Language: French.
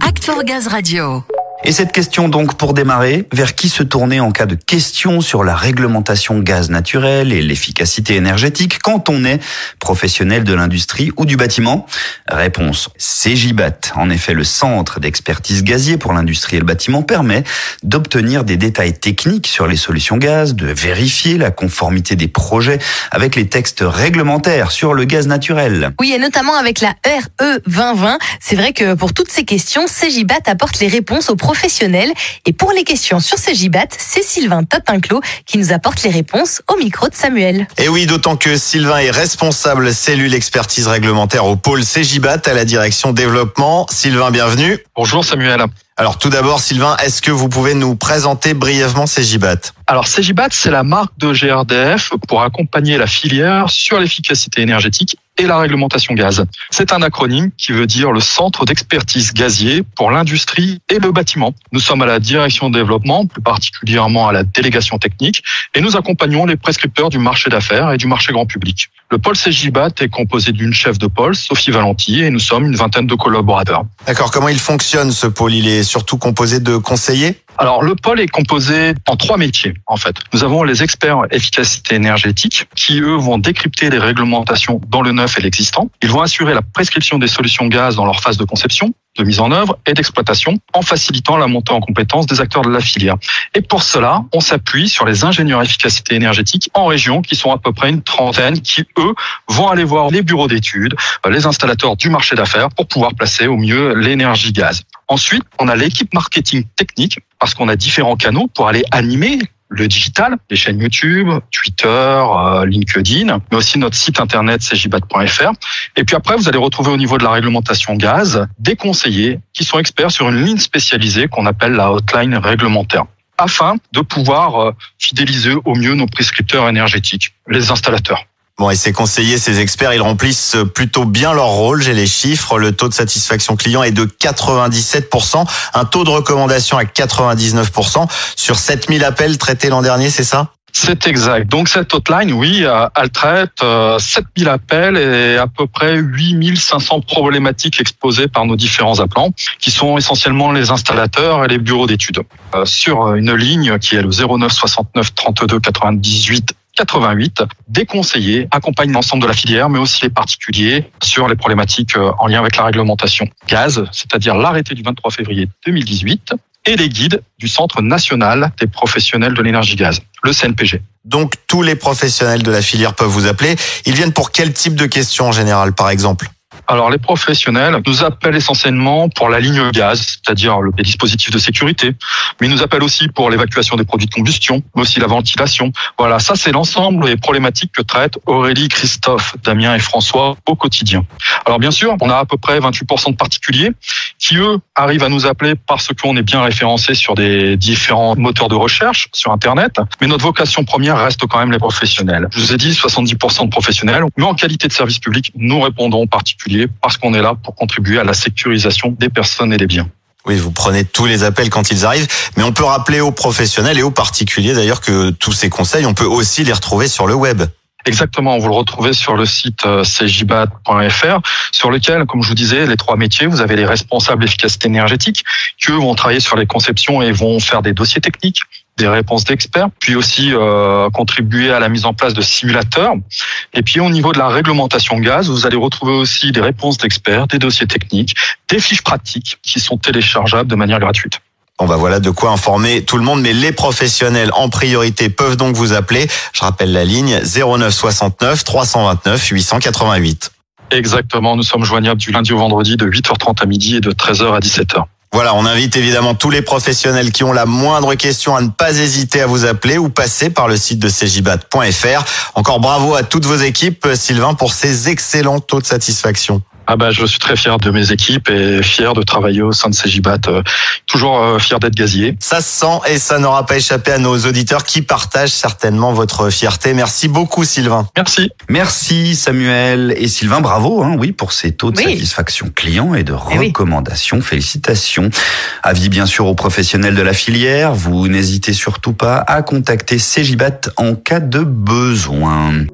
Act for Gaz Radio. Et cette question donc pour démarrer, vers qui se tourner en cas de question sur la réglementation gaz naturel et l'efficacité énergétique quand on est professionnel de l'industrie ou du bâtiment? Réponse CGIBAT. En effet, le centre d'expertise gazier pour l'industrie et le bâtiment permet d'obtenir des détails techniques sur les solutions gaz, de vérifier la conformité des projets avec les textes réglementaires sur le gaz naturel. Oui, et notamment avec la RE 2020. C'est vrai que pour toutes ces questions, CGIBAT apporte les réponses aux professionnels et pour les questions sur ce Gibat, c'est Sylvain Tatinclos qui nous apporte les réponses au micro de Samuel. Et oui, d'autant que Sylvain est responsable cellule expertise réglementaire au pôle CGIBAT à la direction développement. Sylvain, bienvenue. Bonjour Samuel. Alors tout d'abord, Sylvain, est-ce que vous pouvez nous présenter brièvement CGIBAT Alors CGIBAT, c'est la marque de GRDF pour accompagner la filière sur l'efficacité énergétique et la réglementation gaz. C'est un acronyme qui veut dire le Centre d'expertise gazier pour l'industrie et le bâtiment. Nous sommes à la direction de développement, plus particulièrement à la délégation technique, et nous accompagnons les prescripteurs du marché d'affaires et du marché grand public. Le pôle CGIBAT est composé d'une chef de pôle, Sophie Valenti, et nous sommes une vingtaine de collaborateurs. D'accord, comment il fonctionne ce pôle? Il est surtout composé de conseillers? Alors, le pôle est composé en trois métiers, en fait. Nous avons les experts efficacité énergétique qui, eux, vont décrypter les réglementations dans le neuf et l'existant. Ils vont assurer la prescription des solutions gaz dans leur phase de conception, de mise en œuvre et d'exploitation en facilitant la montée en compétence des acteurs de la filière. Et pour cela, on s'appuie sur les ingénieurs efficacité énergétique en région qui sont à peu près une trentaine qui, eux, vont aller voir les bureaux d'études, les installateurs du marché d'affaires pour pouvoir placer au mieux l'énergie gaz. Ensuite, on a l'équipe marketing technique parce qu'on a différents canaux pour aller animer le digital, les chaînes YouTube, Twitter, euh, LinkedIn, mais aussi notre site internet cjbat.fr. Et puis après, vous allez retrouver au niveau de la réglementation gaz des conseillers qui sont experts sur une ligne spécialisée qu'on appelle la hotline réglementaire afin de pouvoir euh, fidéliser au mieux nos prescripteurs énergétiques, les installateurs. Bon, et ces conseillers, ces experts, ils remplissent plutôt bien leur rôle. J'ai les chiffres. Le taux de satisfaction client est de 97%. Un taux de recommandation à 99%. Sur 7000 appels traités l'an dernier, c'est ça? C'est exact. Donc cette hotline, oui, euh, elle traite 7000 euh, appels et à peu près 8500 problématiques exposées par nos différents appelants, qui sont essentiellement les installateurs et les bureaux d'études. Euh, sur une ligne qui est le 09 69 32 98 88, des conseillers accompagnent l'ensemble de la filière, mais aussi les particuliers sur les problématiques euh, en lien avec la réglementation gaz, c'est-à-dire l'arrêté du 23 février 2018 et les guides du Centre national des professionnels de l'énergie gaz, le CNPG. Donc tous les professionnels de la filière peuvent vous appeler. Ils viennent pour quel type de questions en général, par exemple? Alors les professionnels nous appellent essentiellement pour la ligne gaz, c'est-à-dire le dispositif de sécurité, mais ils nous appellent aussi pour l'évacuation des produits de combustion, mais aussi la ventilation. Voilà, ça c'est l'ensemble des problématiques que traitent Aurélie, Christophe, Damien et François au quotidien. Alors bien sûr, on a à peu près 28% de particuliers qui eux arrivent à nous appeler parce qu'on est bien référencé sur des différents moteurs de recherche sur Internet, mais notre vocation première reste quand même les professionnels. Je vous ai dit 70% de professionnels, mais en qualité de service public, nous répondons aux particuliers parce qu'on est là pour contribuer à la sécurisation des personnes et des biens. Oui, vous prenez tous les appels quand ils arrivent, mais on peut rappeler aux professionnels et aux particuliers d'ailleurs que tous ces conseils, on peut aussi les retrouver sur le web. Exactement, vous le retrouvez sur le site euh, cjbat.fr, sur lequel, comme je vous disais, les trois métiers, vous avez les responsables d'efficacité énergétique, qui eux vont travailler sur les conceptions et vont faire des dossiers techniques, des réponses d'experts, puis aussi euh, contribuer à la mise en place de simulateurs. Et puis au niveau de la réglementation gaz, vous allez retrouver aussi des réponses d'experts, des dossiers techniques, des fiches pratiques qui sont téléchargeables de manière gratuite. Bon bah voilà de quoi informer tout le monde, mais les professionnels en priorité peuvent donc vous appeler. Je rappelle la ligne 09 69 329 888. Exactement, nous sommes joignables du lundi au vendredi de 8h30 à midi et de 13h à 17h. Voilà, on invite évidemment tous les professionnels qui ont la moindre question à ne pas hésiter à vous appeler ou passer par le site de cjibat.fr. Encore bravo à toutes vos équipes, Sylvain, pour ces excellents taux de satisfaction. Ah bah, je suis très fier de mes équipes et fier de travailler au sein de Cegibat. Euh, toujours euh, fier d'être gazier. Ça se sent et ça n'aura pas échappé à nos auditeurs qui partagent certainement votre fierté. Merci beaucoup Sylvain. Merci. Merci Samuel et Sylvain. Bravo, hein, oui, pour ces taux de satisfaction client et de eh recommandation. Félicitations. Avis bien sûr aux professionnels de la filière. Vous n'hésitez surtout pas à contacter Cegibat en cas de besoin.